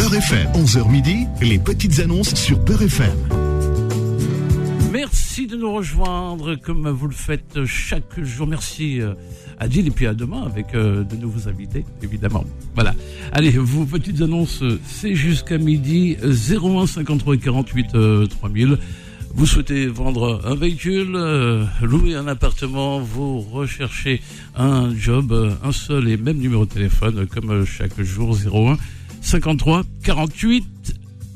Beurre FM, 11h midi, les petites annonces sur Beurre FM. Merci de nous rejoindre comme vous le faites chaque jour. Merci euh, Adil et puis à demain avec euh, de nouveaux invités, évidemment. Voilà. Allez, vos petites annonces, euh, c'est jusqu'à midi 01 53 48 3000. Vous souhaitez vendre un véhicule, louer un appartement, vous recherchez un job, un seul et même numéro de téléphone comme chaque jour 01 53 48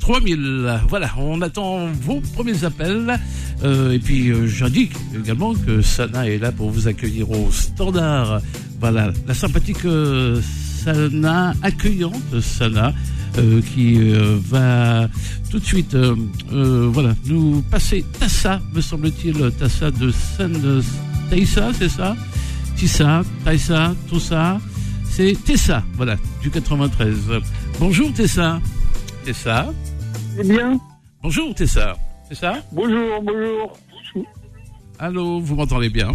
3000. Voilà, on attend vos premiers appels. Euh, et puis euh, j'indique également que Sana est là pour vous accueillir au standard. Voilà, la sympathique euh, Sana, accueillante Sana, qui va tout de suite voilà, nous passer Tassa, me semble-t-il, Tassa de San Taïsa, c'est ça? Tissa, Taïsa, tout ça. C'est Tessa, voilà, du 93. Bonjour Tessa. Tessa c'est bien. Bonjour Tessa, c'est ça Bonjour, bonjour. Allô, vous m'entendez bien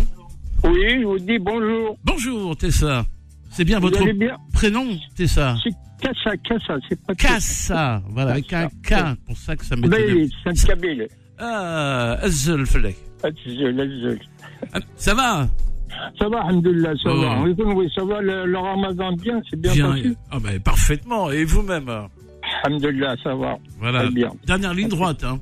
Oui, je vous dis bonjour. Bonjour Tessa. C'est bien votre prénom Tessa C'est Kassa, Kassa, c'est pas Kassa. Voilà, avec un K, pour ça que ça m'est Oui, c'est un kabyle. Ah, Azzel. Azzel, Azzel. Ça va ça va, Alhamdulillah, ça va. Oui, ça va, le, Ramadan bien, c'est bien, bien passé. Ah ben, parfaitement, et vous-même Alhamdulillah, ça va. Voilà. bien. Dernière ligne droite. Hein.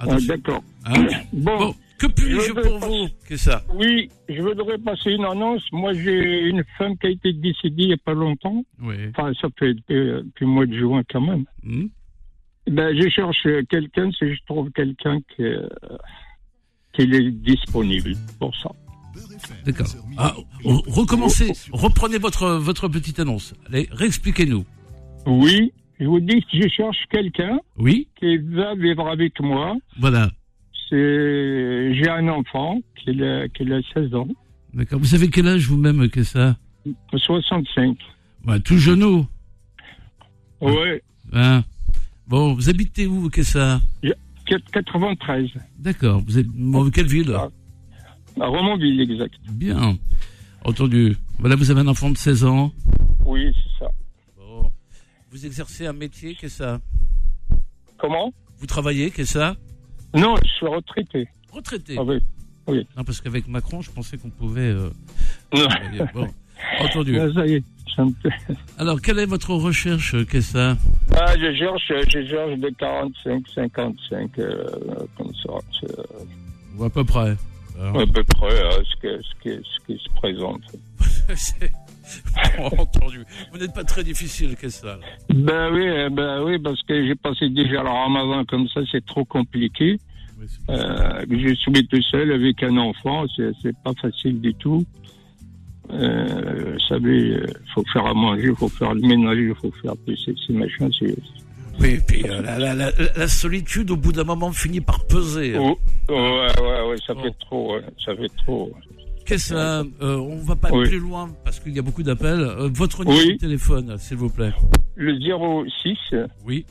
Ah, D'accord. Hein bon, Que puis-je pour vous Qu'est-ce ça Oui, je voudrais passer une annonce. Moi, j'ai une femme qui a été décédée il n'y a pas longtemps. Oui. Enfin, ça fait depuis, le mois de juin quand même. Hmm. Ben, je cherche quelqu'un si je trouve quelqu'un qui, euh, qui est disponible pour ça. D'accord. Ah, recommencez, reprenez votre, votre petite annonce. Allez, réexpliquez-nous. Oui, je vous dis que je cherche quelqu'un oui. qui va vivre avec moi. Voilà. C'est, j'ai un enfant qui a, qui a 16 ans. D'accord. Vous savez quel âge vous-même que ça? 65. Ouais, tout genou. Oui. Hein? Bon, vous habitez où, qu'est-ce ça? 93. D'accord. Vous êtes dans quelle ville? À Romanville, exact. Bien. Entendu. Voilà, vous avez un enfant de 16 ans. Oui, c'est ça. Vous exercez un métier, qu'est-ce ça? Comment? Vous travaillez, qu'est-ce ça? Non, je suis retraité. Retraité ah, oui. oui. Non, parce qu'avec Macron, je pensais qu'on pouvait. Euh, non. Bon, entendu. ça y est. Alors, quelle est votre recherche, qu'est-ce ça? Ah, Je cherche, je cherche de 45, 55, euh, comme ça. Ou à peu près. À peu près, hein, ce, que, ce, qui, ce qui se présente. entendu. Vous n'êtes pas très difficile, qu'est-ce ça Ben oui, euh, ben oui, parce que j'ai passé déjà le ramadan comme ça, c'est trop compliqué. euh, je suis tout seul avec un enfant, c'est pas facile du tout. Euh, vous savez, il faut faire à manger, il faut faire le ménage, il faut faire ces, ces machins. Oui, et puis euh, la, la, la, la, solitude, au bout d'un moment, finit par peser. Oh, ouais, ouais, ouais, ça fait trop, ça fait trop. Qu'est-ce euh, on va pas plus loin parce qu'il y a beaucoup d'appels. Euh, votre numéro de téléphone, s'il vous plaît. Le 06. Oui.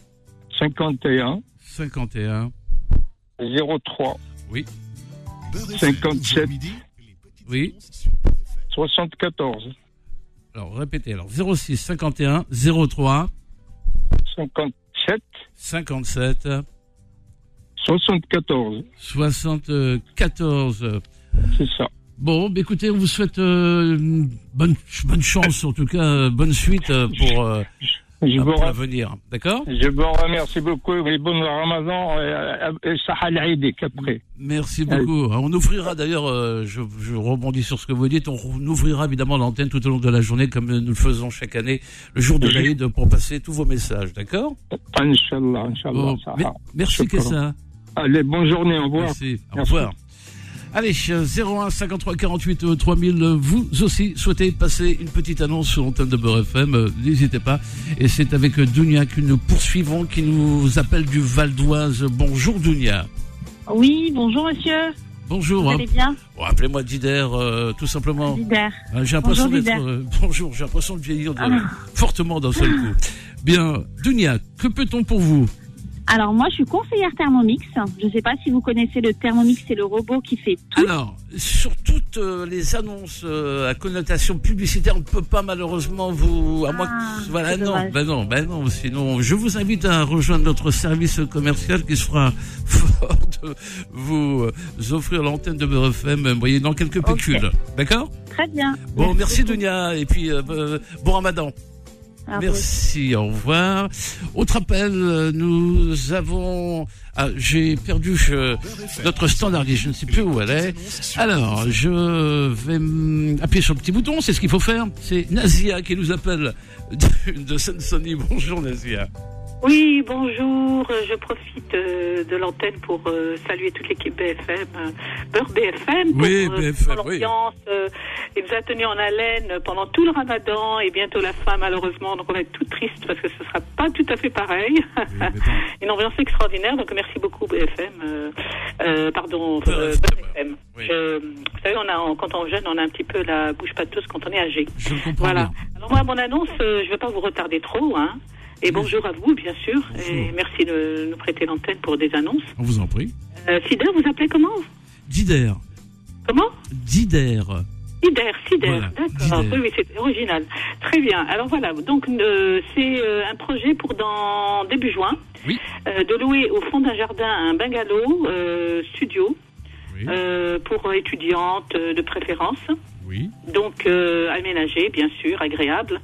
51. 51. 03. Oui. 57. Oui. 74. Alors, répétez. Alors, 06 51 03. 57. 57. 74. 74. C'est ça. Bon, bah, écoutez, on vous souhaite euh, bonne, bonne chance, en tout cas, euh, bonne suite euh, pour, euh, je pour l'avenir. D'accord Je vous remercie beaucoup et bon Ramadan et Sahal après. Merci beaucoup. On ouvrira d'ailleurs, je, je, rebondis sur ce que vous dites, on ouvrira évidemment l'antenne tout au long de la journée comme nous le faisons chaque année, le jour de l'Aïd, pour passer tous vos messages. D'accord Inch'Allah, Inch'Allah. Bon, merci, ça. Allez, bonne journée, au revoir. Merci, au revoir. Allez, 01 53 48 3000, vous aussi souhaitez passer une petite annonce sur l'antenne de Beurre FM, euh, n'hésitez pas. Et c'est avec Dunia que nous poursuivons, qui nous appelle du Val d'Oise. Bonjour Dunia. Oui, bonjour monsieur. Bonjour. Vous allez bien oh, Appelez-moi Dider, euh, tout simplement. Dider. Euh, j'ai l'impression d'être... bonjour, j'ai l'impression de vieillir ah. fortement d'un seul coup. Bien, Dunia, que peut-on pour vous? Alors moi, je suis conseillère Thermomix. Je ne sais pas si vous connaissez le Thermomix, c'est le robot qui fait tout. Alors, sur toutes euh, les annonces euh, à connotation publicitaire, on ne peut pas malheureusement vous... À Ah, voilà, c'est non, dommage. ben non, ben non. Sinon, je vous invite à rejoindre notre service commercial qui sera fort de vous euh, offrir l'antenne de Beurre FM moyennant quelques Ok. pécules. D'accord? Très bien. Bon, merci. Dunia, et puis bon ramadan. Merci, au revoir. Autre appel, euh, nous avons... Ah, j'ai perdu notre standardiste, je ne sais plus où elle est. Alors, je vais appuyer sur le petit bouton, c'est ce qu'il faut faire. C'est Nazia qui nous appelle de. Bonjour Nazia. Oui, bonjour. Euh, Je profite euh, de l'antenne pour euh, saluer toute l'équipe BFM, Beurre BFM. pour, Oui, BFM, pour oui. l'ambiance. euh, il nous a tenu en haleine pendant tout le ramadan et bientôt la fin, malheureusement. Donc on va être tout triste parce que ce sera pas tout à fait pareil. Une ambiance extraordinaire. Donc merci beaucoup BFM. euh, pardon, Beurre FM. Oui. Je- vous savez, on a, quand on est jeune, on a un petit peu la bouche pâteuse quand on est âgé. Je comprends Voilà. bien. Alors moi, mon annonce, je ne vais pas vous retarder trop. Hein. Et bonjour à vous, bien sûr. Bonjour. Et merci de nous prêter l'antenne pour des annonces. On vous en prie. Euh, Sider, vous appelez comment Dider. Comment Dider. Sider, Sider. Voilà, D'accord. Oui, oui, c'est original. Très bien. Alors voilà. Donc euh, c'est euh, un projet pour dans début juin Oui. euh, de louer au fond d'un jardin un bungalow studio Oui. pour étudiantes de préférence. Oui. donc aménagé, bien sûr, agréable.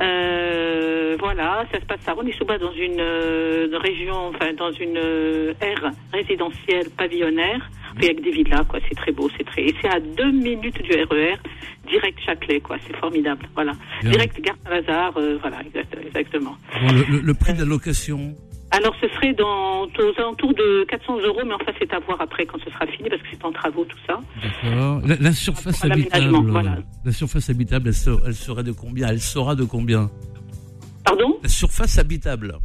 Euh, voilà, ça se passe à Rony-sous-Bas dans une euh, région, enfin dans une euh, aire résidentielle pavillonnaire, puis avec des villas, quoi. C'est très beau, c'est très. Et c'est à deux minutes du RER, direct Châtelet, quoi. C'est formidable, voilà. Bien. Direct Gare Saint-Lazare, euh, voilà, exact- exactement. Bon, le, le- le prix de la location? Alors ce serait dans aux alentours de 400 euros, mais enfin c'est à voir après quand ce sera fini parce que c'est en travaux tout ça. D'accord. La, la surface Pour habitable. voilà. La surface habitable, elle, ser- elle serait de combien? Elle sera de combien? Pardon? La surface habitable.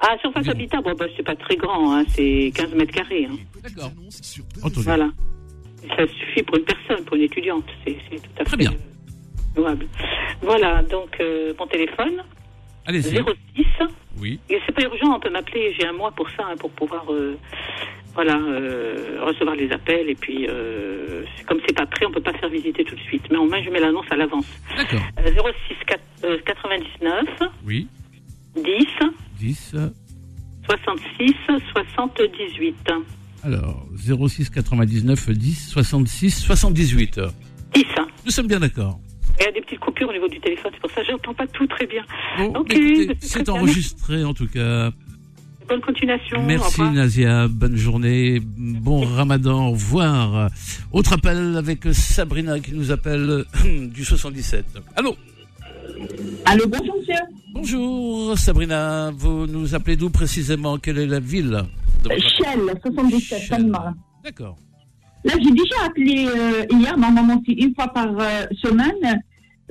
Ah, surface Oui. habitable, bon, bah, c'est pas très grand, hein, c'est 15 mètres carrés. Hein. D'accord. Voilà. Ça suffit pour une personne, pour une étudiante. C'est tout à Très fait bien. euh, louable. Voilà, donc euh, mon téléphone, Allez-y. 06. Oui. C'est pas urgent, on peut m'appeler, j'ai un mois pour ça, hein, pour pouvoir euh, voilà, euh, recevoir les appels. Et puis, euh, comme c'est pas prêt, on peut pas faire visiter tout de suite. Mais au moins, je mets l'annonce à l'avance. D'accord. Euh, 06 4- euh, 99 Oui. 10 10. 66 78. Alors, 06 99 10 66 78. 10. Nous sommes bien d'accord. Il y a des petites coupures au niveau du téléphone, c'est pour ça que j'entends pas tout très bien. Bon, c'est enregistré en tout cas. Bonne continuation. Merci. Nazia, bonne journée, bon ramadan, au revoir. Autre appel avec Sabrina qui nous appelle du 77. Allô Allô, bonjour monsieur. Bonjour Sabrina, vous nous appelez d'où précisément? Quelle est la ville Shell, 77, Shell. Palma. D'accord. Là, j'ai déjà appelé euh, hier, normalement c'est une fois par euh, semaine.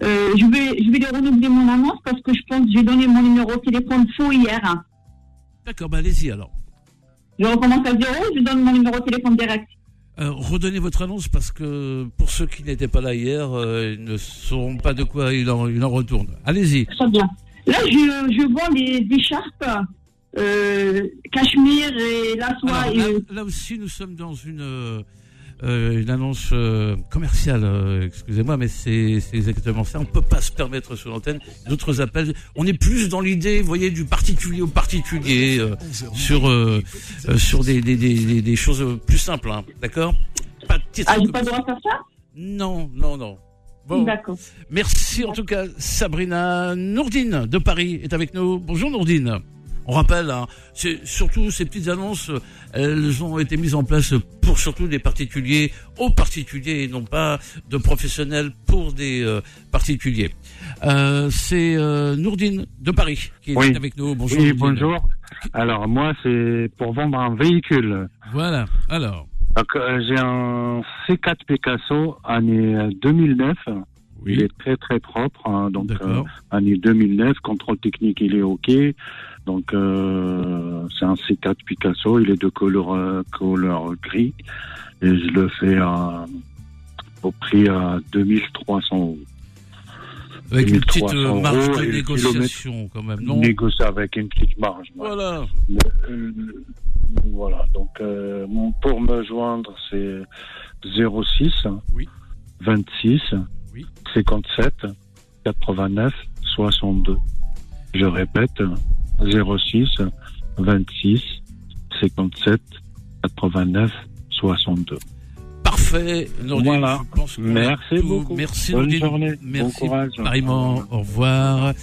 Euh, je vais, je vais renouveler mon annonce parce que je pense que j'ai donné mon numéro de téléphone faux hier. hein. D'accord, bah allez-y alors. Je recommence à zéro, je donne mon numéro de téléphone direct? Euh, redonnez votre annonce parce que pour ceux qui n'étaient pas là hier, euh, ils ne sauront pas de quoi il en, il en retourne. Allez-y. Très bien. Là, je, je vends des écharpes, euh, cachemire et la soie. Alors, et, là, là aussi, nous sommes dans une, euh, une annonce euh, commerciale. euh, Excusez-moi, mais c'est c'est exactement ça. On peut pas se permettre sur l'antenne d'autres appels. On est plus dans l'idée, vous voyez, du particulier au particulier, euh, sur euh, euh, sur des, des, des, des- choses plus simples, hein, d'accord? Pas de titre ah, comme pas le droit de faire ça? Non, non, non. Bon, D'accord. merci en tout cas, Sabrina. Nourdine de Paris est avec nous. Bonjour Nourdine. On rappelle, hein, c'est surtout ces petites annonces, elles ont été mises en place pour surtout des particuliers aux particuliers et non pas de professionnels pour des euh, particuliers. Euh, c'est euh, Nourdine de Paris qui est Oui. avec nous. Bonjour. Oui, bonjour. Alors, moi, c'est pour vendre un véhicule. Voilà. Alors. Euh, j'ai un C4 Picasso, année euh, 2009. Il Oui. est très, très propre. hein. donc, euh, année 2009, contrôle technique, il est OK. Donc, euh, c'est un C4 Picasso. Il est de couleur, euh, couleur gris. Et je le fais à, au prix à 2300 euros. Avec une petite 1300 euh, marge de négociation quand même, non? Négocier avec une petite marge. Voilà. Voilà, donc euh, pour me joindre, c'est 06 Oui. 26 Oui. 57 89 62. Je répète, 06 26 57 89 62. Parfait, Nourdine, Voilà. je pense Merci beaucoup. Merci, Bonne Nourdine. journée. Merci, Bon courage. pareillement. Au revoir.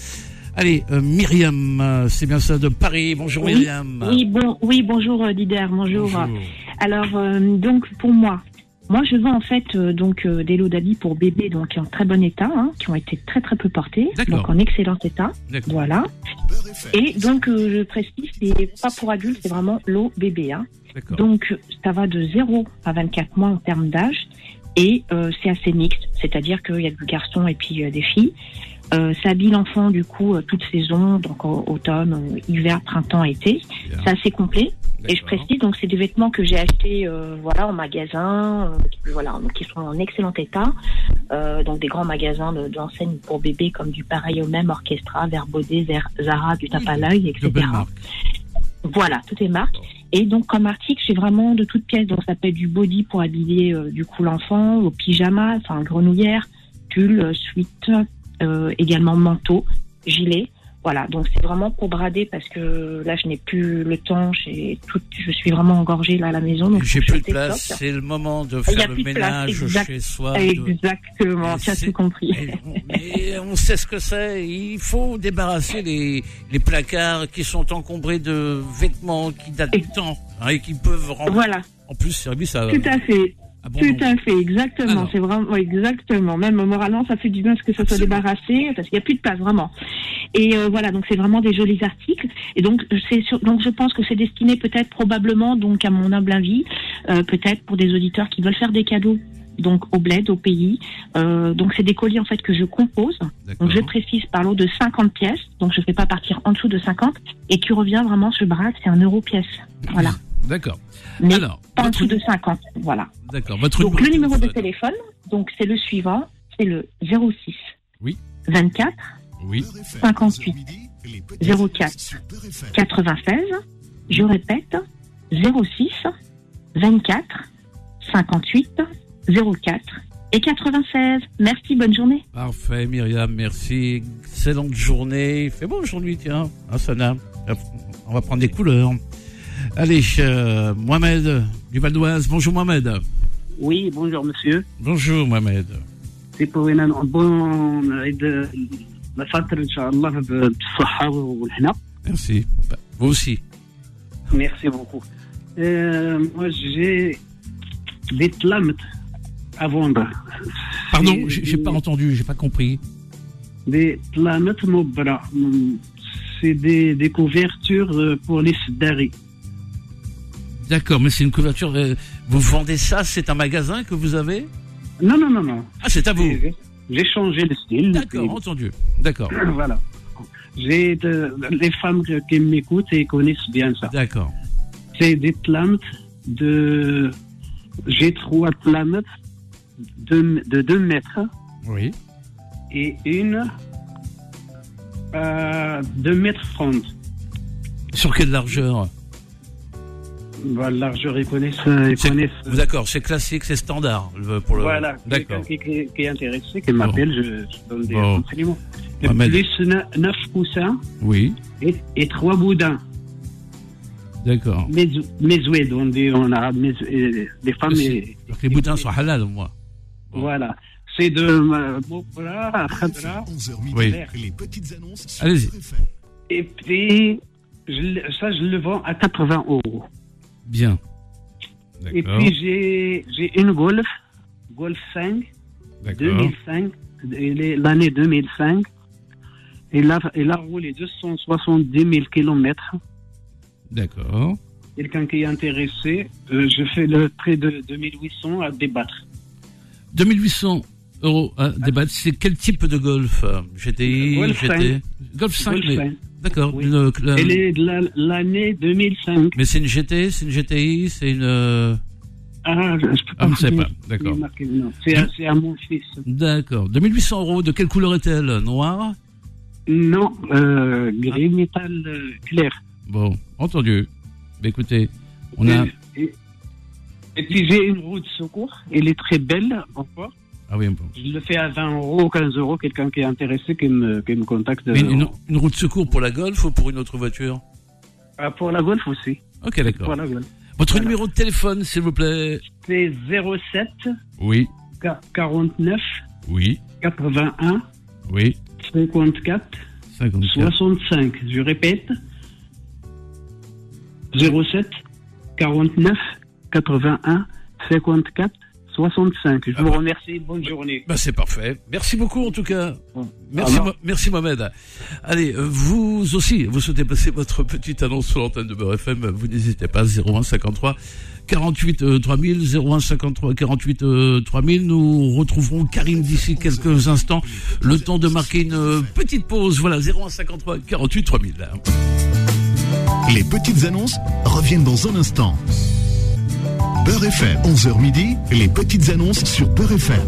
Allez, euh, Myriam, c'est bien ça de Paris. Bonjour Oui. Myriam. Oui, bon, oui, bonjour euh, Dider, bonjour. Bonjour. Alors, euh, donc pour moi, moi je vends en fait euh, donc euh, des lots d'habits pour bébés donc en très bon état, hein, qui ont été très très peu portés, D'accord. donc en excellent état. D'accord. Voilà. Et donc euh, je précise, c'est pas pour adultes, c'est vraiment lot bébé. Hein. Donc ça va de 0 à 24 mois en termes d'âge et euh, c'est assez mixte, c'est-à-dire qu'il y a du garçon et puis euh, des filles. Euh, ça habille l'enfant du coup euh, toute saison, donc au- automne, euh, hiver, printemps, été. Bien. C'est assez complet. Et je précise, donc c'est des vêtements que j'ai achetés euh, voilà, en magasin, euh, voilà, donc qui sont en excellent état. Euh, donc des grands magasins de- d'enseignes pour bébés comme du pareil au même, Orchestra, Verbaudet, Zara, du tape à l'œil, De etc. marques. Voilà, tout est marque. Et donc comme article, j'ai vraiment de toutes pièces. Donc ça peut être du body pour habiller euh, du coup l'enfant, au pyjama, enfin grenouillère, pull, euh, sweat, euh, également manteau, gilet. Voilà, donc c'est vraiment pour brader parce que là je n'ai plus le temps, j'ai tout, je suis vraiment engorgée là à la maison. Donc J'ai plus de place, c'est le moment de faire le ménage exact. chez soi. Exactement, Et tu as tout compris. Et on, et on sait ce que c'est. Il faut débarrasser les, les placards qui sont encombrés de vêtements qui datent du temps hein, et qui peuvent rendre Voilà, en plus service à, tout à fait. Bon Tout à fait, exactement. C'est vraiment exactement. Même moralement, ça fait du bien que ça soit débarrassé parce qu'il n'y a plus de place vraiment. Et euh, voilà, donc c'est vraiment des jolis articles. Et donc c'est donc je pense que c'est destiné peut-être probablement donc à mon humble avis, euh, peut-être pour des auditeurs qui veulent faire des cadeaux. Donc au bled, au pays. Euh, donc c'est des colis en fait que je compose. Donc je précise par lot de 50 pièces. Donc je ne fais pas partir en dessous de 50 et qui revient vraiment ce braque, c'est un euro pièce. Voilà. D'accord. Mais Alors, pas en votre, dessous de 50. Voilà. d'accord, votre Donc le numéro de téléphone. donc c'est le suivant, c'est le 06 Oui. 24 Oui. 58 04 96. Je répète 06 24 58 04 et 96. Merci, bonne journée. Parfait, Myriam, merci. Excellente journée. Il fait beau aujourd'hui, tiens, Sana. On va prendre des couleurs. Allez, euh, Mohamed du Val d'Oise. Bonjour Mohamed. Oui, bonjour monsieur. Bonjour Mohamed. C'est pour une bonne عيد الفطر ان شاء الله بالصحه والهنا. Merci. Bah, Vous aussi. Merci beaucoup. Euh, moi j'ai des tlamet à vendre. Pardon, C'est j'ai j'ai pas entendu, j'ai pas compris. Des tlamet mobra. C'est des, des couvertures euh, pour les sedari. D'accord, mais c'est une couverture. euh, Vous vendez ça C'est un magasin que vous avez Non, non, non, non. Ah, c'est à vous. J'ai- J'ai changé de style. D'accord, entendu. D'accord, Et Voilà. J'ai de- les femmes qui m'écoutent et connaissent bien ça. d'accord. c'est des plantes de. J'ai trois plantes de, de 2 mètres Oui. et une euh, 2 mètres 30. Sur quelle largeur? Bah, la largeur, ils connaissent. Ils C'est- connaissent. D'accord, c'est classique, c'est standard pour le. Voilà, quelqu'un D'accord. qui, qui- qui est intéressé, qui m'appelle, je, je donne des Bon. renseignements. Et Mohamed. plus 9 coussins Oui, et, et 3 boudins. d'accord. Mez- Mezoued, on dit en arabe, et les femmes. et- Donc les boudins sont halal moins. Bon. voilà. C'est de euh, Mopra, Khadra. 11h midi, Oui. les petites annonces Allez-y. Et puis, je le- ça, je le vends à 80 euros. Bien. Et puis, j'ai une Golf, Golf 5, D'accord. 2005, elle est l'année 2005. Elle a, elle a roulé 270 000 kilomètres. D'accord. Quelqu'un qui est intéressé, euh, je fais le prix de 2800 à débattre. 2800 euros à débattre. C'est quel type de golf? GTI, Golf GT 5. Golf 5, Golf mais. 5. D'accord. Oui. une, euh, Elle est de la- l'année 2005. Mais c'est une GT, c'est une GTI, c'est une. euh, Ah, je, peux pas. Ah, vous savez vous pas, d'accord. C'est à, mon fils. D'accord. 2800 euros, de quelle couleur est-elle? Noire? Non, euh, gris métal euh, clair. Bon, entendu. Écoutez, on a... Et, et- et puis j'ai une roue de secours. Elle est très belle encore. Ah oui, bon. Je le fais à 20 euros ou 15 euros. Quelqu'un qui est intéressé, qui me, qui me contacte. Mais euh, une, une roue de secours pour la Golf ou pour une autre voiture? Ah, pour la Golf aussi. Ok, d'accord. Pour la Golf. Votre Voilà. numéro de téléphone, s'il vous plaît? C'est 07 Oui, Qua- 49 oui, 81 oui. 54 54. 65. Je répète. 07 49 81 54 65. Je Ah vous bah. remercie. Bonne journée. Bah, c'est parfait. Merci beaucoup en tout cas. Merci, merci Mohamed. Allez, euh, vous aussi, vous souhaitez passer votre petite annonce sur l'antenne de Beurre FM, vous n'hésitez pas, 01 53 48 euh, 3000, 01 53 48 euh, 3000. Nous retrouverons Karim d'ici quelques instants. Le temps de marquer une euh, petite pause. Voilà, 01 53 48 3000. Les petites annonces reviennent dans un instant. Beurre FM, 11h midi, les petites annonces sur Beurre FM.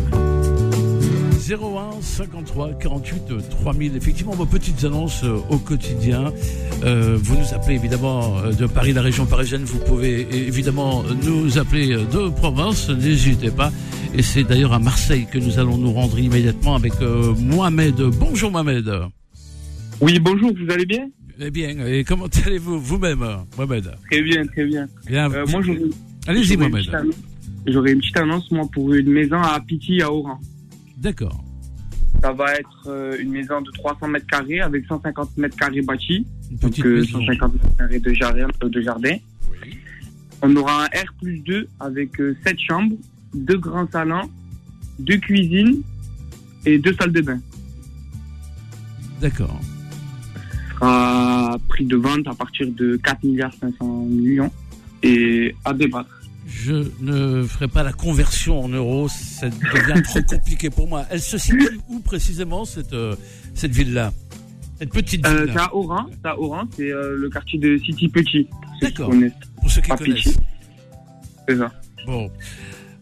01 53 48 euh, 3000. Effectivement, vos petites annonces euh, au quotidien. Euh, vous nous appelez évidemment euh, de Paris, la région parisienne. Vous pouvez évidemment nous appeler de province. N'hésitez pas. Et c'est d'ailleurs à Marseille que nous allons nous rendre immédiatement avec euh, Mohamed. Bonjour Mohamed. Oui, bonjour, vous allez bien? Eh bien, et comment allez-vous vous-même, Mohamed? Très bien, très bien. Bien. Euh, moi, j'aurais- Allez-y Mohamed. J'aurais une petite annonce, moi, pour une maison à Piti, à Oran. D'accord. Ça va être euh, une maison de 300 mètres carrés avec 150 mètres carrés bâtis. Donc, petite euh, maison. 150 mètres carrés de jardin. euh, de jardin. On aura un R plus 2 avec 7 chambres, deux grands salons, deux cuisines et deux salles de bain. D'accord. sera prix de vente à partir de 4 milliards 500 millions et à débattre. Je ne ferai pas la conversion en euros, ça devient trop compliqué pour moi. Elle se situe où précisément cette euh, cette ville-là, cette petite Euh, ville c'est à Oran, c'est à Oran, c'est euh, le quartier de City Petit. D'accord. Pour ceux qui connaissent. C'est ça. Bon.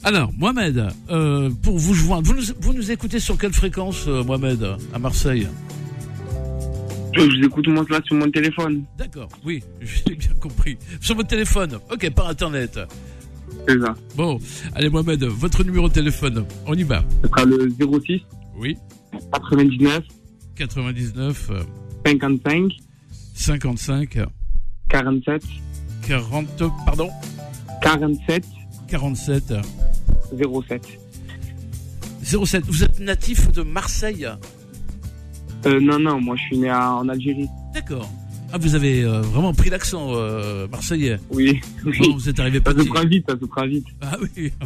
Alors, Mohamed, euh, pour vous joindre, vous nous, vous nous écoutez sur quelle fréquence, euh, Mohamed, à Marseille? Je vous écoute moi là sur mon téléphone. D'accord, oui, j'ai bien compris. Sur votre téléphone, ok, par Internet. C'est ça. Bon, allez Mohamed, votre numéro de téléphone, on y va. Ce sera le 06 Oui, 99 99 euh, 55 55 47 40, pardon, 47 47 07. 07. Vous êtes natif de Marseille? Euh, non, non, moi je suis né à- en Algérie. D'accord. Ah, vous avez euh, vraiment pris l'accent euh, marseillais. Oui. oui. Bon, vous êtes arrivé Ça se fera vite, ça se fera vite. Ah oui.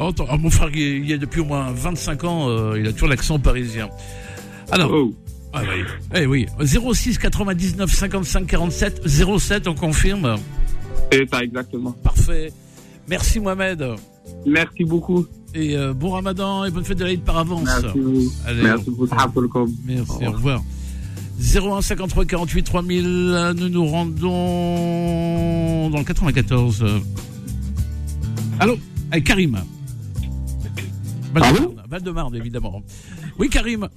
Ah, mon frère, il, y a depuis au moins 25 ans, euh, il a toujours l'accent parisien. Alors, Oh. ah oui, eh oui, 06 99 55 47 07, on confirme. C'est ça, exactement. Parfait. Merci Mohamed. Merci beaucoup. Et bon ramadan et bonne fête de l'Aïd par avance. Merci. Allez, Merci beaucoup. Merci, au revoir. 01 53 48 3000, nous nous rendons dans le 94. Allô Avec Karim. Val-de-Marne, Val-de-Marne, évidemment. Oui, Karim.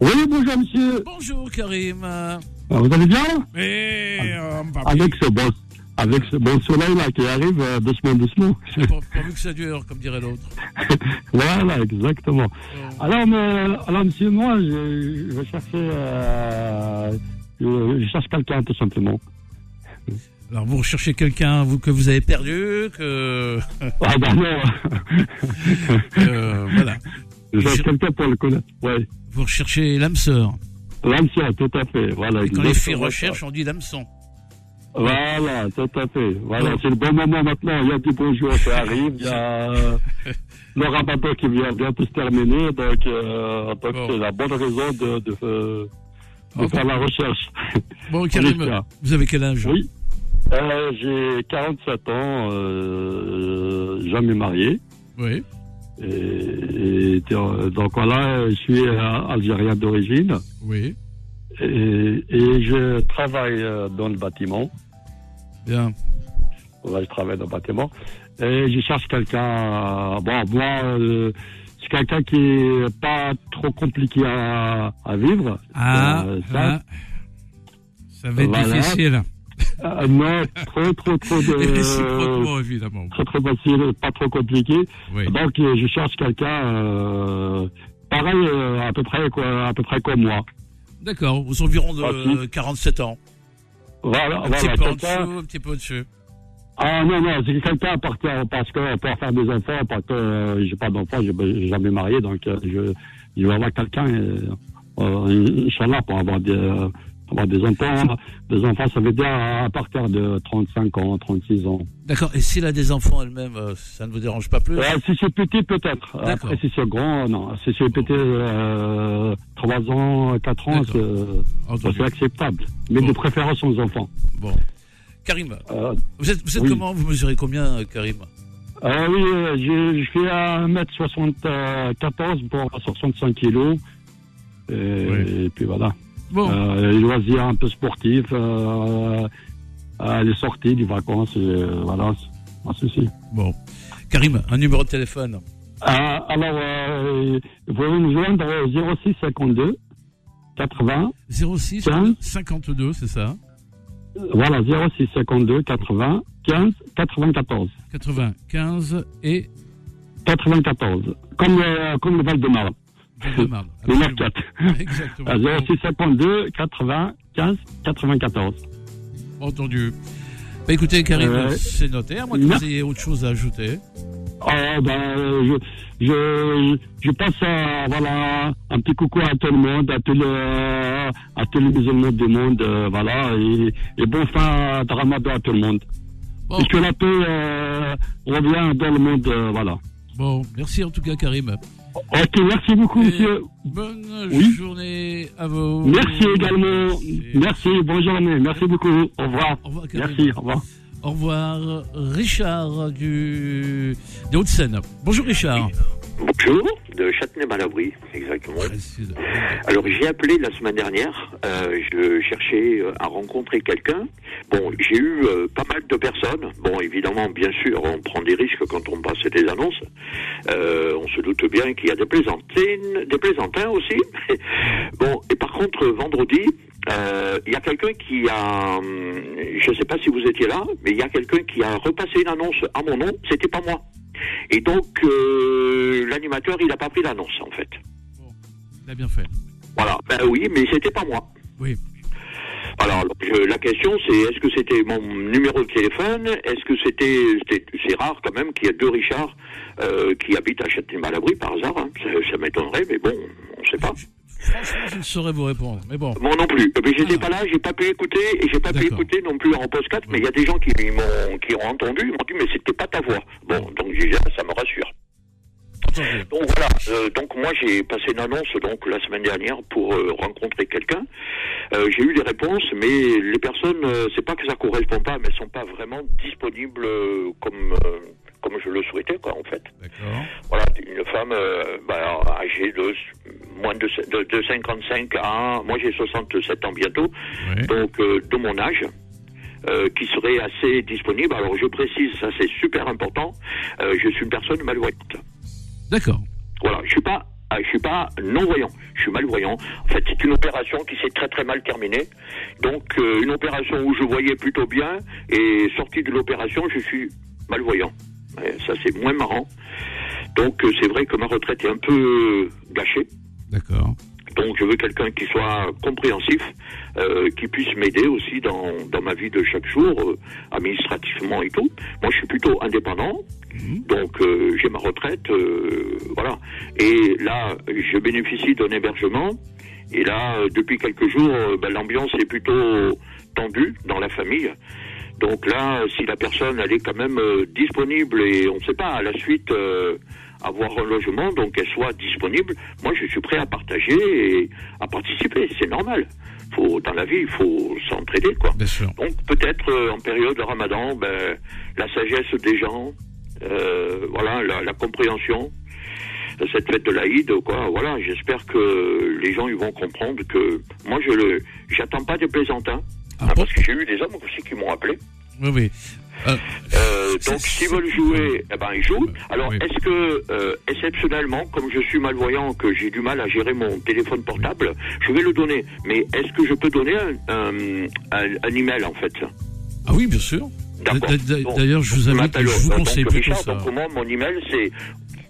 Oui, bonjour monsieur. Bonjour, Karim. Ah, Vous allez bien? Euh, Avec ce bon, avec ce bon soleil là qui arrive euh, doucement, doucement. pour- pourvu que ça dure, comme dirait l'autre. voilà, exactement. Alors, mais- alors monsieur, moi, je, je cherchais, euh, je, cherche quelqu'un tout simplement. Alors, vous recherchez quelqu'un vous, que vous avez perdu, que... Ah ben non. Euh, voilà. Je cherche quelqu'un pour le connaître. Ouais. Vous recherchez l'âme sœur. L'âme sœur, tout à fait. Voilà. Et quand les filles recherchent, on dit l'hameçon. ça. Voilà, tout à fait. Voilà, c'est le bon moment maintenant. Il y a du bonjour qui arrive. Il y a le rabatteur qui vient bientôt se terminer. Donc, euh, c'est la bonne raison de, de, euh, de faire la recherche. Bon, On Karim, vous avez quel âge? Oui. Euh, j'ai 47 ans, euh, jamais marié. Oui. Et, et donc voilà, je suis euh, algérien d'origine. Oui. Et, et je travaille euh, dans le bâtiment. Bien. Là, je travaille dans le bâtiment. Et je cherche quelqu'un. Bon, moi, euh, c'est quelqu'un qui est pas trop compliqué à, à vivre. Ah, Euh, ah. ça va être Voilà. difficile. Euh, non, trop, trop, trop de. Évidemment. Très, très facile, pas trop compliqué. Oui. Donc, euh, je cherche quelqu'un, euh, pareil, euh, à peu près, quoi, à peu près comme moi. D'accord, aux environs de Ah, si. 47 ans. Voilà, Un voilà. petit peu en quelqu'un- dessous, un petit peu au-dessus. Ah non, non, c'est quelqu'un à partir, parce que pour faire des enfants, parce que euh, j'ai pas d'enfants, j'ai j'ai jamais marié, donc euh, je, je vais avoir quelqu'un, euh, euh, Inch'Allah, pour avoir des, euh, avoir des enfants. Des enfants, ça veut dire à partir de 35 ans, 36 ans. D'accord, et s'il a des enfants elle-même, euh, ça ne vous dérange pas plus? Euh, si c'est petit, peut-être. Après, si c'est grand, non. Si c'est petit, euh, 3 ans, 4 ans, c'est acceptable. Mais de préférence aux enfants. Bon. Karim, Euh, vous êtes, vous êtes oui. comment? Vous mesurez combien, euh, Karim? Euh, oui, euh, je, je fais 1m74 pour 65 kilos. Et, et puis voilà. Bon. Euh, les loisirs un peu sportifs, euh, euh, les sorties, les vacances, voilà, c'est un souci. Bon. Karim, un numéro de téléphone Euh, alors, vous pouvez nous joindre au 06 52 80 06 15 52, c'est ça Voilà, 06 52 80 15 94. 95 et 94. Comme, comme le Val-de-Marne. Le 94. Exactement. À 06 52 80 15 94. Entendu. Bah écoutez, Karim, Euh, c'est noté. À moins que vous ayez autre chose à ajouter? Euh, je, je, je passe à, voilà, un petit coucou à tout le monde, à tous les, à tous les musulmans du monde, euh, voilà, et, et bon fin de Ramadan à tout le monde. Et que la paix euh, revient dans le monde, euh, voilà. Bon, merci en tout cas, Karim. Ok, merci beaucoup, monsieur. Bonne Oui. journée à vous. Merci également. Merci, bonne journée. Merci beaucoup. Au revoir. Karim. Merci, au revoir. Au revoir, Richard du... des Hauts-de-Seine. Bonjour, Richard. Bonjour, de Châtenay-Malabry, exactement. Alors j'ai appelé la semaine dernière, euh, je cherchais euh, à rencontrer quelqu'un. Bon, j'ai eu euh, pas mal de personnes. Bon, évidemment, bien sûr, on prend des risques quand on passe des annonces. Euh, on se doute bien qu'il y a des plaisantines, des plaisantins aussi. bon, et par contre, vendredi, euh, il y a quelqu'un qui a, hum, je ne sais pas si vous étiez là, mais il y a quelqu'un qui a repassé une annonce à mon nom. C'était pas moi. Et donc, euh, l'animateur, il n'a pas pris l'annonce, en fait. Il a bien fait. Voilà, ben oui, mais c'était pas moi. Oui. Alors, je- la question, c'est est-ce que c'était mon numéro de téléphone? Est-ce que c'était, c'est rare quand même qu'il y ait deux Richards euh, qui habitent à Châtenay-Malabry par hasard hein. Ça, ça m'étonnerait, mais bon, on ne sait pas. Franchement, je ne saurais vous répondre. Mais bon. Moi non plus. Mais j'étais pas là, j'ai pas pu écouter et j'ai pas pu écouter non plus en post 4, mais il y a des gens qui m'ont qui ont entendu, ils m'ont dit mais c'était pas ta voix. Bon, donc déjà ça me rassure. Donc voilà, euh, donc moi j'ai passé une annonce donc la semaine dernière pour euh, rencontrer quelqu'un. Euh, j'ai eu des réponses, mais les personnes, c'est pas que ça correspond pas, mais elles sont pas vraiment disponibles comme comme je le souhaitais quoi en fait. Voilà, une femme euh, bah, âgée de moins de, de, de 55 à moi j'ai 67 ans bientôt, donc euh, de mon âge. euh, qui serait assez disponible. Alors je précise, ça c'est super important. je suis une personne malvoyante. D'accord. Voilà, je suis pas, ah, je suis pas non voyant. Je suis malvoyant. En fait, c'est une opération qui s'est très très mal terminée. Donc euh, une opération où je voyais plutôt bien et sorti de l'opération, je suis malvoyant. Ça c'est moins marrant. Donc euh, c'est vrai que ma retraite est un peu gâchée. D'accord. Donc je veux quelqu'un qui soit compréhensif, euh, qui puisse m'aider aussi dans, dans ma vie de chaque jour, euh, administrativement et tout. Moi je suis plutôt indépendant, donc euh, j'ai ma retraite, euh, voilà. Et là je bénéficie d'un hébergement. Et là, euh, depuis quelques jours, euh, ben, l'ambiance est plutôt tendue dans la famille. Donc là, si la personne elle est quand même euh, disponible et on ne sait pas à la suite euh, avoir un logement, donc qu'elle soit disponible, moi je suis prêt à partager et à participer. C'est normal. Faut dans la vie, il faut s'entraider quoi. Donc peut-être euh, en période de Ramadan, ben, la sagesse des gens, euh, voilà, la, la compréhension cette fête de l'Aïd, quoi. Voilà, j'espère que les gens ils vont comprendre que moi je le, j'attends pas des plaisantins, hein, parce que j'ai eu des hommes aussi qui m'ont appelé. Oui, oui. Euh, donc, s'ils veulent jouer, eh ben, ils jouent. Alors, est-ce que, euh, exceptionnellement, comme je suis malvoyant, que j'ai du mal à gérer mon téléphone portable, je vais le donner. Mais est-ce que je peux donner un, un, un, un email, en fait? Ah oui, bien sûr. D'accord. D'ailleurs, je vous invite, je vous donc, conseille plutôt Richard, ça. donc, moi, mon email, c'est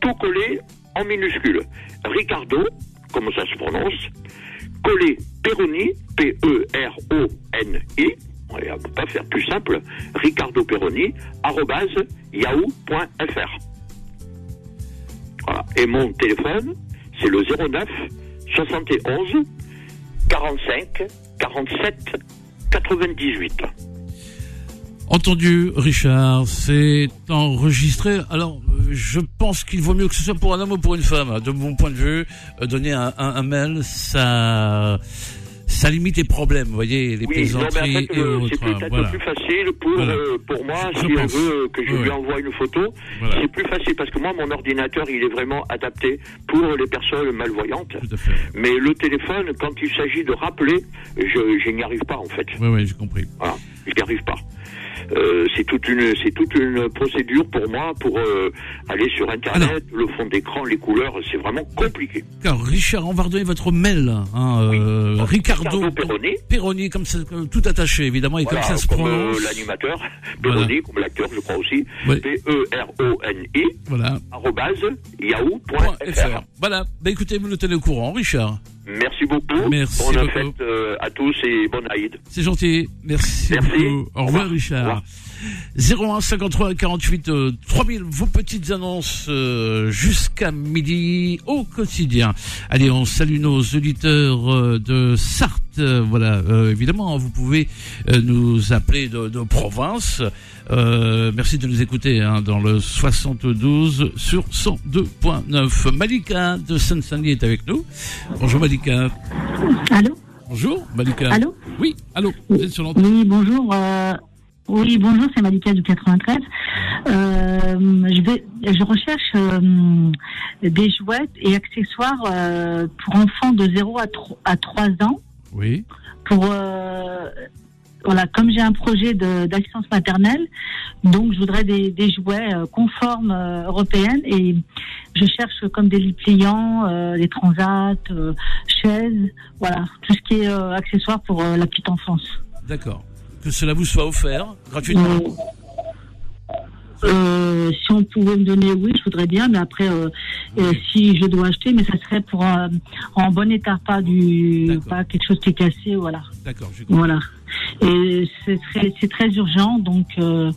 tout collé en minuscule. Ricardo, comment ça se prononce Collé Peroni, P-E-R-O-N-I, on ne peut pas faire plus simple, Ricardo Peroni, arrobase, yahoo.fr. Voilà. Et mon téléphone, c'est le 09 71 45 47 98. Entendu, Richard, c'est enregistré. Alors, euh, je pense qu'il vaut mieux que ce soit pour un homme ou pour une femme. De mon point de vue, euh, donner un, un- un mail, ça, ça limite les problèmes, vous voyez, les Oui, non, mais en plaisanteries fait, et euh, autres. c'est peut-être voilà. plus facile pour, Voilà. euh, pour moi, Je si pense. veut que je Oui, lui envoie une photo. Voilà. C'est plus facile parce que moi, mon ordinateur, il est vraiment adapté pour les personnes malvoyantes. Mais le téléphone, quand il s'agit de rappeler, je, je n'y arrive pas, en fait. Oui, oui, j'ai compris. Voilà, je n'y arrive pas. Euh, c'est toute une c'est toute une procédure pour moi pour euh, aller sur internet le fond d'écran les couleurs c'est vraiment compliqué Car Richard, on va redonner votre mail, hein, euh, Ricardo, Peroni. comme ça, comme tout attaché évidemment, et Voilà, comme ça se comme prononce. l'animateur Voilà. Peroni comme l'acteur je crois aussi Oui. P E R O N I Voilà. yahoo.fr Voilà. Bah écoutez, vous nous tenez au courant, Richard. Merci beaucoup Merci bonne beaucoup. fête euh, à tous et bonne Aïd C'est gentil. Merci, Merci. beaucoup. Au revoir, Richard. 01 53 48 euh, 3000, vos petites annonces euh, jusqu'à midi au quotidien. Allez, on salue nos auditeurs euh, de Sarthe. Euh, voilà, euh, évidemment, vous pouvez euh, nous appeler de, de province. Euh, merci de nous écouter hein, dans le 72 sur 102.9. Malika de Seine-Saint-Denis est avec nous. Bonjour Malika. Allô? Bonjour Malika. Allô? Oui, allô. Vous êtes sur l'antenne. Oui, bonjour. Oui, bonjour, c'est Malika du 93. Euh, je, vais, je recherche euh, des jouets et accessoires euh, pour enfants de 0 à 3, à 3 ans. Oui. Pour euh, voilà, comme j'ai un projet d'assistance maternelle, donc je voudrais des, des jouets euh, conformes euh, européennes et je cherche comme des lits pliants, euh, des transats, euh, chaises, voilà, tout ce qui est accessoire pour la petite enfance. D'accord. Que cela vous soit offert gratuitement. Euh, si on pouvait me donner, oui, je voudrais bien, mais après, euh, euh, si je dois acheter, mais ça serait pour euh, en bon état, pas du, pas quelque chose qui est cassé, voilà. D'accord, j'ai compris. Voilà. Et c'est très, très urgent, donc euh,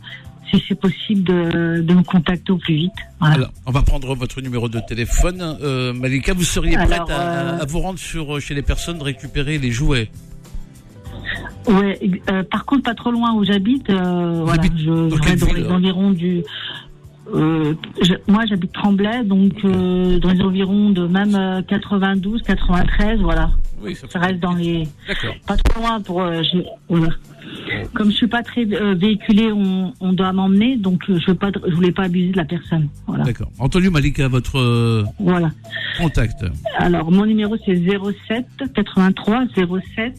si c'est possible de, de me contacter au plus vite. Voilà. Alors, on va prendre votre numéro de téléphone. Euh, Malika, vous seriez prête Alors, à, euh, à vous rendre sur, chez les personnes, récupérer les jouets? Ouais. euh, par contre, pas trop loin où j'habite. Euh, voilà, je, dans les environs du. euh, je- moi, j'habite Tremblay, donc euh, dans les environs de même euh, 92, 93, voilà. Oui, ça, Ça reste dans les. D'accord. Pas trop loin pour. euh, je- voilà. Comme je suis pas très euh, véhiculée, on, on doit m'emmener, donc euh, je veux pas, je voulais pas abuser de la personne. Voilà. D'accord. Entendu, Malika, votre euh, Voilà. contact. Alors, mon numéro, c'est 07 83 07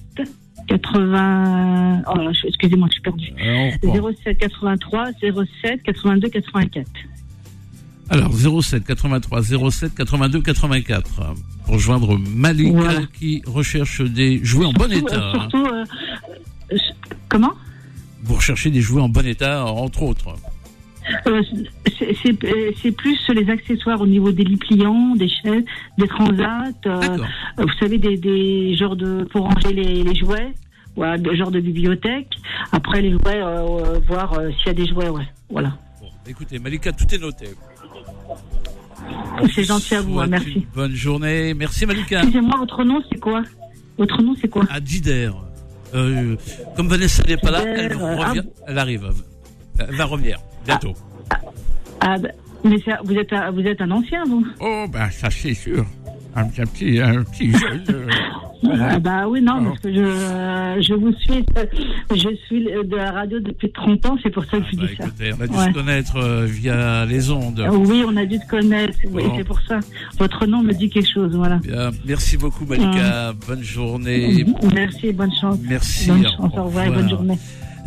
80. Oh, je- excusez-moi, je suis perdue. Alors, on reprend. 07 83 07 82 84. Alors, 07 83 07 82 84. Pour joindre Malika Voilà. qui recherche des jouets en bon état. hein. surtout, euh, euh, comment? Vous recherchez des jouets en bon état, entre autres. Euh, c'est- euh, c'est plus les accessoires au niveau des lits pliants, des chaises, des transats. euh, vous savez, des, des genres de pour ranger les, les jouets, des genres de bibliothèque. Après les jouets, euh, voir euh, s'il y a des jouets, ouais. Voilà. Écoutez, Malika, tout est noté. C'est gentil à vous, hein, merci. Bonne journée. Merci, Malika. Excusez-moi, votre nom c'est quoi? Votre nom c'est quoi? À Dider. Euh, comme Vanessa n'est pas là, elle revient. ah. Elle arrive. Elle va revenir bientôt. Ah, bah, mais ça- vous êtes un- vous êtes un ancien vous Oh, ben ça c'est sûr. Un, un petit, un petit jeune. euh, voilà. Ah bah oui, non, Oh. parce que je, euh, je vous suis, euh, je suis de la radio depuis 30 ans, c'est pour ça que je Bah, dis ça. écoutez, on a dû Ouais. se connaître euh, via les ondes. Ah Oui, on a dû te connaître, oui, Bon. c'est pour ça. Votre nom me dit quelque chose, voilà. Bien, merci beaucoup, Malika. Bonne journée. Merci, bonne chance. Merci. Bonne chance, au revoir et bonne journée.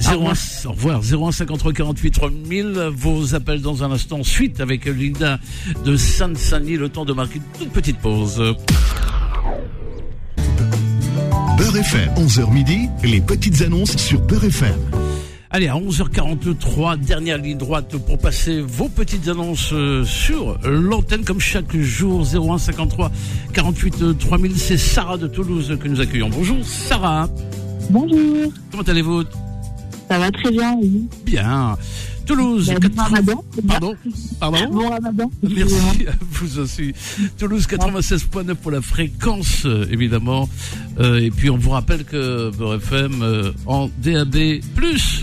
01, au revoir. 01 53 48 3000. Vos appels dans un instant. Suite avec Linda de Sainte-Saint-Denis. Le temps de marquer une toute petite pause. Beurre FM, 11h midi, les petites annonces sur Beurre FM. Allez, à 11h43, dernière ligne droite pour passer vos petites annonces euh, sur l'antenne comme chaque jour 01 53 48 3000. C'est Sarah de Toulouse que nous accueillons. Bonjour Sarah. Bonjour. Comment allez-vous? Ça va très bien, oui. Bien. Toulouse. Bah, ramadan. Pardon Pardon Bon ramadan. Merci à vous aussi. Toulouse 96.9 pour la fréquence, euh, évidemment. Euh, et puis on vous rappelle que Beurre FM euh, en DAB+,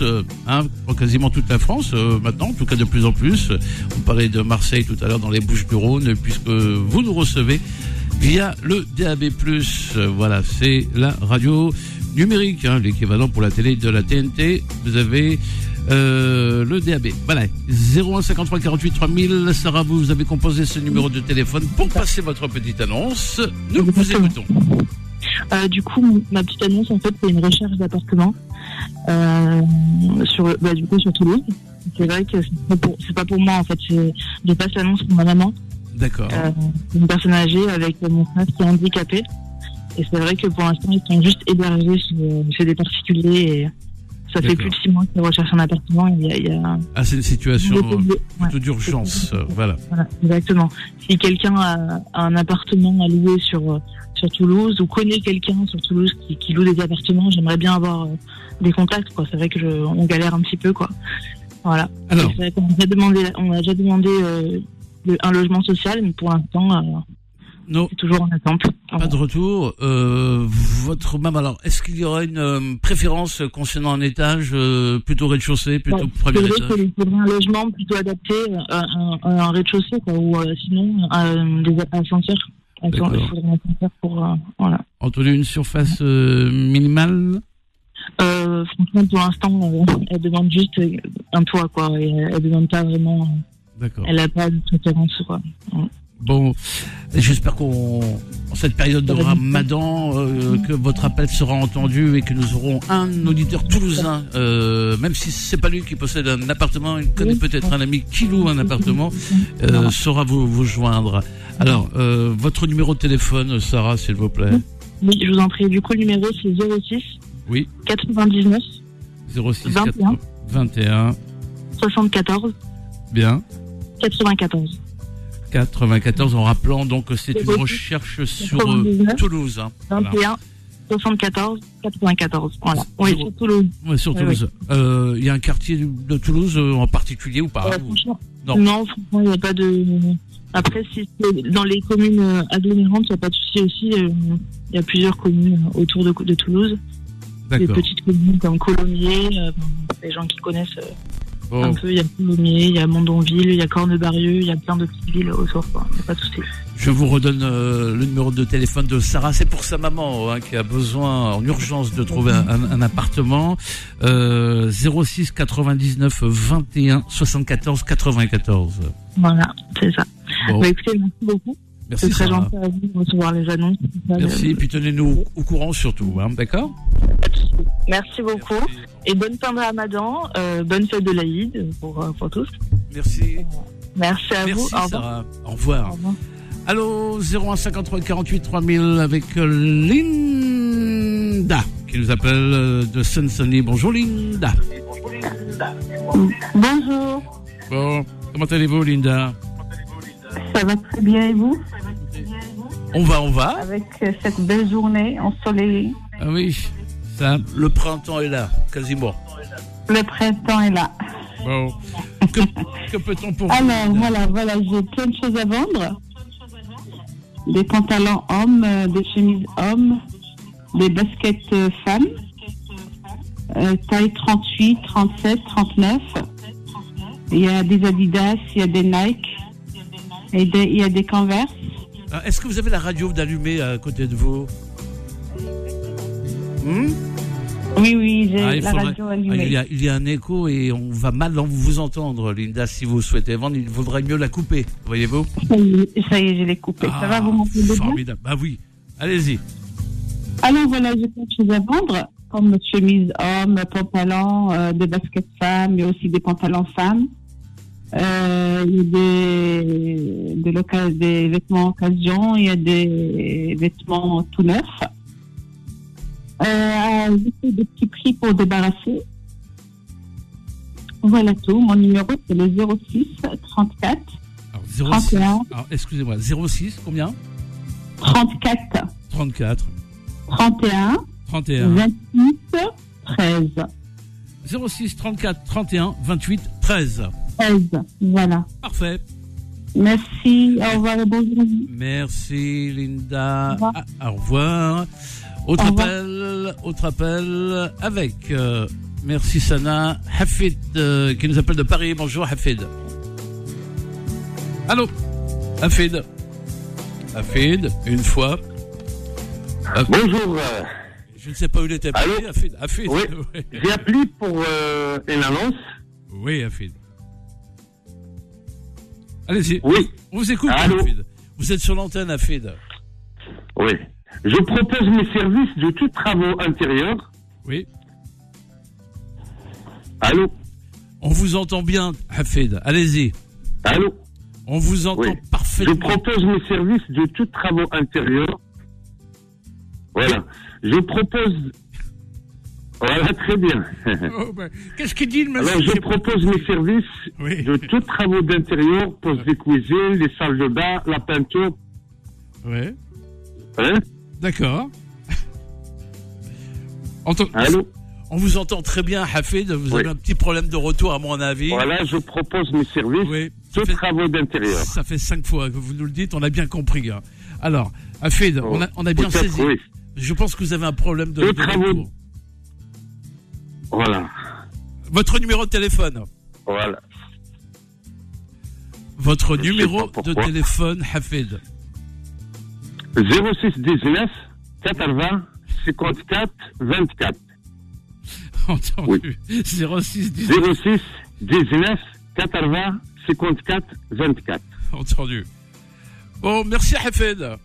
euh, hein, pour quasiment toute la France euh, maintenant, en tout cas de plus en plus. On parlait de Marseille tout à l'heure dans les Bouches du Rhône, puisque vous nous recevez via le DAB+. Voilà, c'est la radio numérique, hein, l'équivalent pour la télé de la TNT. Vous avez euh, le DAB. Voilà, 01 53 48 3000. Sarah, vous avez composé ce numéro de téléphone pour passer votre petite annonce. Nous vous écoutons. Euh, du coup, ma petite annonce, en fait, c'est une recherche d'appartement euh, sur, bah, du coup, sur Toulouse. C'est vrai que c'est pas pour, c'est pas pour moi, en fait. Je passe l'annonce pour ma maman, D'accord. euh, une personne âgée avec mon frère qui est handicapé. Et c'est vrai que pour l'instant, ils sont juste hébergés chez, chez des particuliers. Et ça fait plus de six mois qu'ils recherchent un appartement. Il y a, il y a- Ah, c'est une situation euh, plutôt d'urgence. Voilà. Voilà, exactement. Si quelqu'un a, un appartement à louer sur, euh, sur Toulouse ou connaît quelqu'un sur Toulouse qui, qui loue des appartements, j'aimerais bien avoir euh, des contacts. C'est vrai que je, on galère un petit peu. Quoi. Voilà. Alors. A déjà demandé, on a déjà demandé euh, un logement social, mais pour l'instant, euh, Non. c'est toujours en attente. Pas de retour. Euh, votre maman, alors, est-ce qu'il y aura une euh, préférence concernant un étage euh, plutôt rez-de-chaussée, plutôt Ouais, premier c'est vrai étage qu'il faudrait un logement plutôt adapté, euh, un, rez-de-chaussée, ou sinon des ascenseurs. Il faudrait un ascenseur pour. voilà. Entendu une surface minimale franchement, pour l'instant, elle demande juste un toit, quoi. Et elle, elle demande pas vraiment. D'accord. Elle a pas de préférence, quoi. Bon, j'espère qu'en en cette période de Ramadan, euh, que votre appel sera entendu et que nous aurons un auditeur toulousain, euh, même si c'est pas lui qui possède un appartement, il connaît peut-être un ami qui loue un appartement, euh, saura vous, vous joindre. Alors, euh, votre numéro de téléphone, Sarah, s'il vous plaît. Oui, je vous en prie. Du coup, le numéro, c'est 06 Oui, 99 06 21. 21, 74 bien. 94. 94 en rappelant donc que c'est une 06, recherche sur euh, 99, Toulouse. hein. Voilà. 21 74 94. Voilà. Oui, sur Toulouse. Ouais, sur. Euh, Il y a un quartier de Toulouse euh, en particulier ou pas Non? non. franchement, il n'y a pas de. Après, si dans les communes agglomérantes, il n'y a pas de souci aussi. Il y a plusieurs communes autour de, de Toulouse. Des petites communes comme Colomiers, euh, les gens qui connaissent euh, Bon. un peu. Il y a Colomiers, il y a Mondonville, il y a Cornebarieux, il y a plein de petites villes autour. quoi. Il n'y a pas de souci. Je vous redonne euh, le numéro de téléphone de Sarah. C'est pour sa maman hein, qui a besoin en urgence de trouver un, un- un appartement. Euh, 06 99 21 74 94. Voilà, c'est ça. Bon. Bah, écoutez, merci beaucoup. Merci, C'est très Sarah. gentil à vous de recevoir les annonces. Merci. Et puis tenez-nous au courant surtout. Hein, D'accord? Merci beaucoup. Et bonne fin de Ramadan, euh, bonne fête de l'Aïd pour, euh, pour tous. Merci. Merci à Merci vous. Au revoir. Sarah. Au revoir. Au revoir. Allô 01 53 48 3000 avec euh, Linda qui nous appelle de Sunny. Bonjour Linda. Bonjour, Bon, comment allez-vous Linda? Ça va très bien et vous? On va, on va. Avec cette belle journée ensoleillée. Ah oui, ça, le printemps est là, quasiment. Le printemps est là. Bon, que, que peut-on pour vous Alors Linda voilà, voilà, j'ai plein de choses à vendre. Des pantalons hommes, euh, des chemises hommes, des baskets euh, femmes, euh, taille 38, 37, 39. Il y a des Adidas, il y a des Nike, et des- il y a des Converse. Ah, Est-ce que vous avez la radio d'allumer à côté de vous? Hmm? Oui, oui, j'ai Ah, la faudrait- radio Ah, allumée. il, y a, il y a un écho et on va mal vous entendre, Linda. Si vous souhaitez vendre, il vaudrait mieux la couper, voyez-vous Ça y est, je l'ai coupé. ça va, vous m'entendez bien Formidable. Bah oui, allez-y. Alors voilà, j'ai plein de choses à vendre. comme chemise homme, pantalon, euh, des baskets femmes, mais aussi des pantalons femmes. Euh, il y a des, des vêtements occasion, il y a des vêtements tout neufs. Euh, j'ai fait des petits prix pour débarrasser. Voilà tout. Mon numéro, c'est le 06 34 Alors, 06, 31 alors, excusez-moi, 06, combien? 34 34, 31 31. 28 13. 06 34 31 28 13. 13. Voilà. Parfait. Merci. Au revoir et bonne journée. Merci Linda. Au revoir. Ah, au revoir. Autre Au revoir. appel, autre appel avec. euh, merci Sana. Hafid euh, qui nous appelle de Paris. Bonjour Hafid. Allô Hafid. Hafid, une fois. Bonjour. Je ne sais pas où il était. Allô Hafid. Hafid. Oui. Oui. J'ai appelé pour euh, une annonce. Oui, Hafid. Allez-y. Oui. On vous écoute, Allô Hafid. Vous êtes sur l'antenne, Hafid. Oui. Je propose mes services de tous travaux intérieurs. Oui. Allô On vous entend bien, Hafid. Allez-y. Allô On vous entend Oui. parfaitement. Je propose mes services de tous travaux intérieurs. Voilà. Je propose. Voilà, très bien. Oh, ben, Qu'est-ce qu'il dit, le monsieur? Alors, je propose mes services de tous travaux d'intérieur, poste de cuisine, les salles de bain, la peinture. Oui. Hein D'accord. Allô On vous entend très bien, Hafid. Vous Oui. avez un petit problème de retour, à mon avis. Voilà, je propose mes services de travaux d'intérieur. Ça fait cinq fois que vous nous le dites, on a bien compris. hein. Alors, Hafid, on, a, on a bien saisi. oui. Je pense que vous avez un problème de, travaux. retour. Voilà. Votre numéro de téléphone. Voilà. Votre Je numéro de téléphone, Hafid. 06 19 80 54 24. Entendu. 06 10. 06 19 80 54 24. Entendu. Bon, merci, Hafid.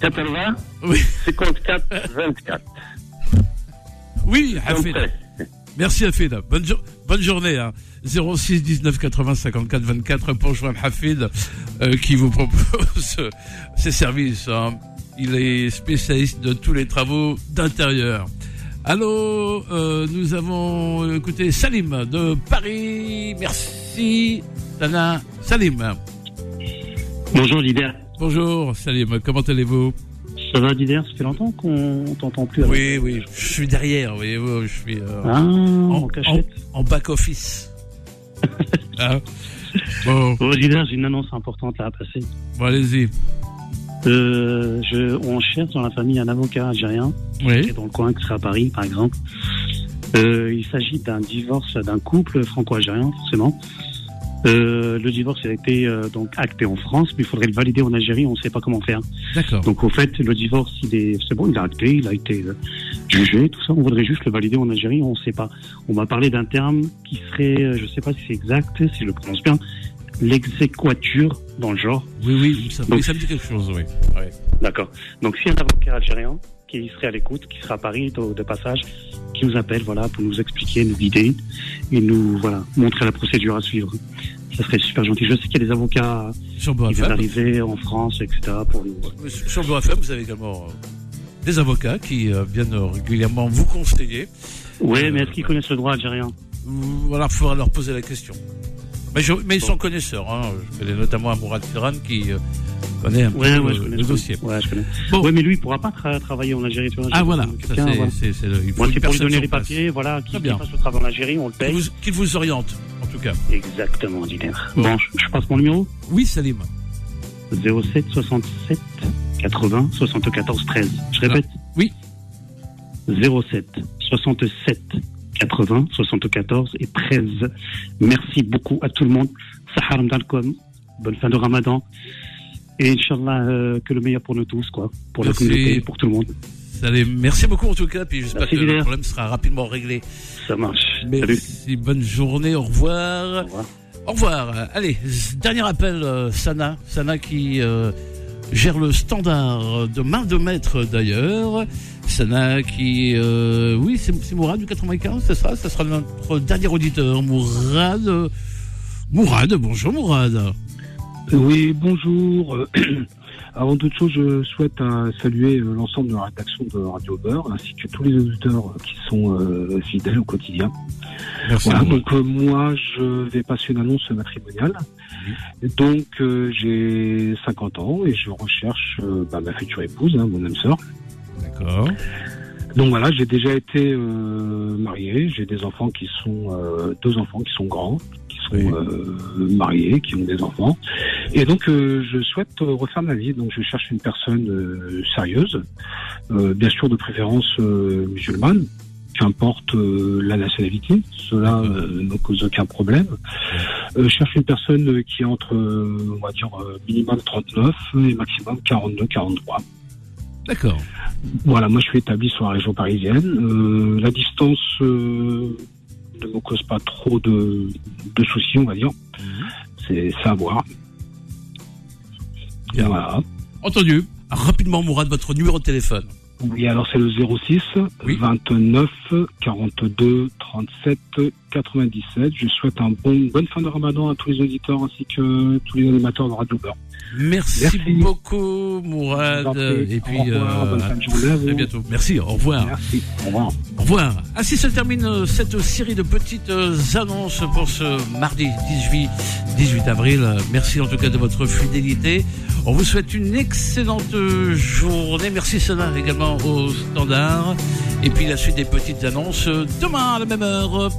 80 Oui. 54 24. Oui. Compris. Merci. Bonne, jo- bonne journée. Hein. 06 19 80 54 24 pour joindre Hafid euh, qui vous propose ses services. hein. Il est spécialiste de tous les travaux d'intérieur. Allô, euh, nous avons euh, écouté Salim de Paris. Merci. Tana. Salim. Bonjour Dider. Bonjour Salim, comment allez-vous? Ça va Dider Ça fait longtemps qu'on t'entend plus. Oui, oui, je suis derrière, voyez-vous, je suis euh, Ah, en, en- en back-office. Hein bon. Bon Dider, j'ai une annonce importante là à passer. Bon, allez-y. Euh, je, on cherche dans la famille un avocat algérien Oui. qui est dans le coin, qui serait à Paris par exemple. Euh, il s'agit d'un divorce d'un couple franco-algérien forcément. Euh, le divorce a été euh, donc acté en France, mais il faudrait le valider en Algérie. On ne sait pas comment faire. D'accord. Donc au fait, le divorce, il est, c'est bon, il est acté, il a été euh, jugé, tout ça. On voudrait juste le valider en Algérie. On ne sait pas. On m'a parlé d'un terme qui serait, euh, je ne sais pas si c'est exact, si je le prononce bien, l'exéquature dans le genre. Oui, oui, ça, Donc- ça me dit quelque chose, oui. D'accord. Donc si un avocat algérien qui serait à l'écoute, qui sera à Paris de, passage, qui nous appelle, voilà, pour nous expliquer, nous guider et nous, voilà, montrer la procédure à suivre. Ça serait super gentil. Je sais qu'il y a des avocats Sur qui viennent d'arriver en France, etc. pour nous. Sur vous avez également euh, des avocats qui euh, viennent euh, régulièrement vous conseiller. Oui, mais est-ce qu'ils connaissent le droit algérien? Voilà, il faudra leur poser la question. Mais, je- mais ils sont connaisseurs. Hein. Je connais notamment Amourad Sidran qui connaît un Ouais, peu ouais, le, je connais. le dossier. Ouais, je connais. Ouais, mais lui, il pourra pas tra- travailler en Algérie. Tu vois, Ah voilà, c'est- voilà. Moi, c'est pour lui donner les papiers, voilà, qu'il bien. fasse le travail en Algérie, on le paye. qu'il vous oriente, en tout cas. Exactement, Didier. Bon, je, je passe mon numéro Oui, Salim. 07 67 80 74 13. Je répète Oui. 07 67 80 74 et 13. Merci beaucoup à tout le monde. Sahar Mdalkom. Bonne fin de Ramadan. Et Inch'Allah, euh, que le meilleur pour nous tous, quoi. Pour la Merci. communauté, pour tout le monde. Salim, merci beaucoup en tout cas, puis j'espère que le problème sera rapidement réglé. Ça marche. Merci, bonne journée, au revoir. Au revoir. Allez, dernier appel, euh, Sana. Sana qui euh, gère le standard de main de maître d'ailleurs. Sana qui, euh, oui, c'est c'est Mourad du 95, c'est ça? Ça sera notre dernier auditeur, Mourad. Mourad, bonjour Mourad. Oui, bonjour. Euh, Avant toute chose, je souhaite euh, saluer euh, l'ensemble de la rédaction de Radio Beurre, ainsi que tous les auditeurs qui sont euh, fidèles au quotidien. Merci Voilà, donc euh, moi, je vais passer une annonce matrimoniale. Donc, euh, j'ai 50 ans et je recherche bah, ma future épouse, hein, mon âme sœur. D'accord. Donc voilà, j'ai déjà été euh, marié, j'ai des enfants qui sont euh, deux enfants qui sont grands, qui sont euh, mariés, qui ont des enfants, et donc euh, je souhaite euh, refaire ma vie. Donc je cherche une personne euh, sérieuse, euh, bien sûr de préférence euh, musulmane, qu'importe euh, la nationalité, cela euh, ne cause aucun problème. Euh, je cherche une personne qui est entre, euh, on va dire, euh, minimum 39 et maximum 42-43. D'accord. Voilà, moi je suis établi sur la région parisienne. Euh, la distance euh, ne me cause pas trop de, de soucis, on va dire. C'est c'est à voir. Voilà. Entendu. Rapidement, Mourad, votre numéro de téléphone. Oui, alors c'est le 06 29 42 37 97. Je souhaite un bon, bonne fin de ramadan à tous les auditeurs ainsi que tous les animateurs de Radio Beurre. Merci, beaucoup, Mourad. Et puis, Au revoir, euh, bonne fin de journée à bientôt. Merci, au revoir. Merci, au revoir. Au revoir. Ainsi se termine euh, cette série de petites euh, annonces pour ce mardi 18, 18 avril. Merci en tout cas de votre fidélité. On vous souhaite une excellente journée. Merci cela également au standard. Et puis la suite des petites annonces demain à la même heure.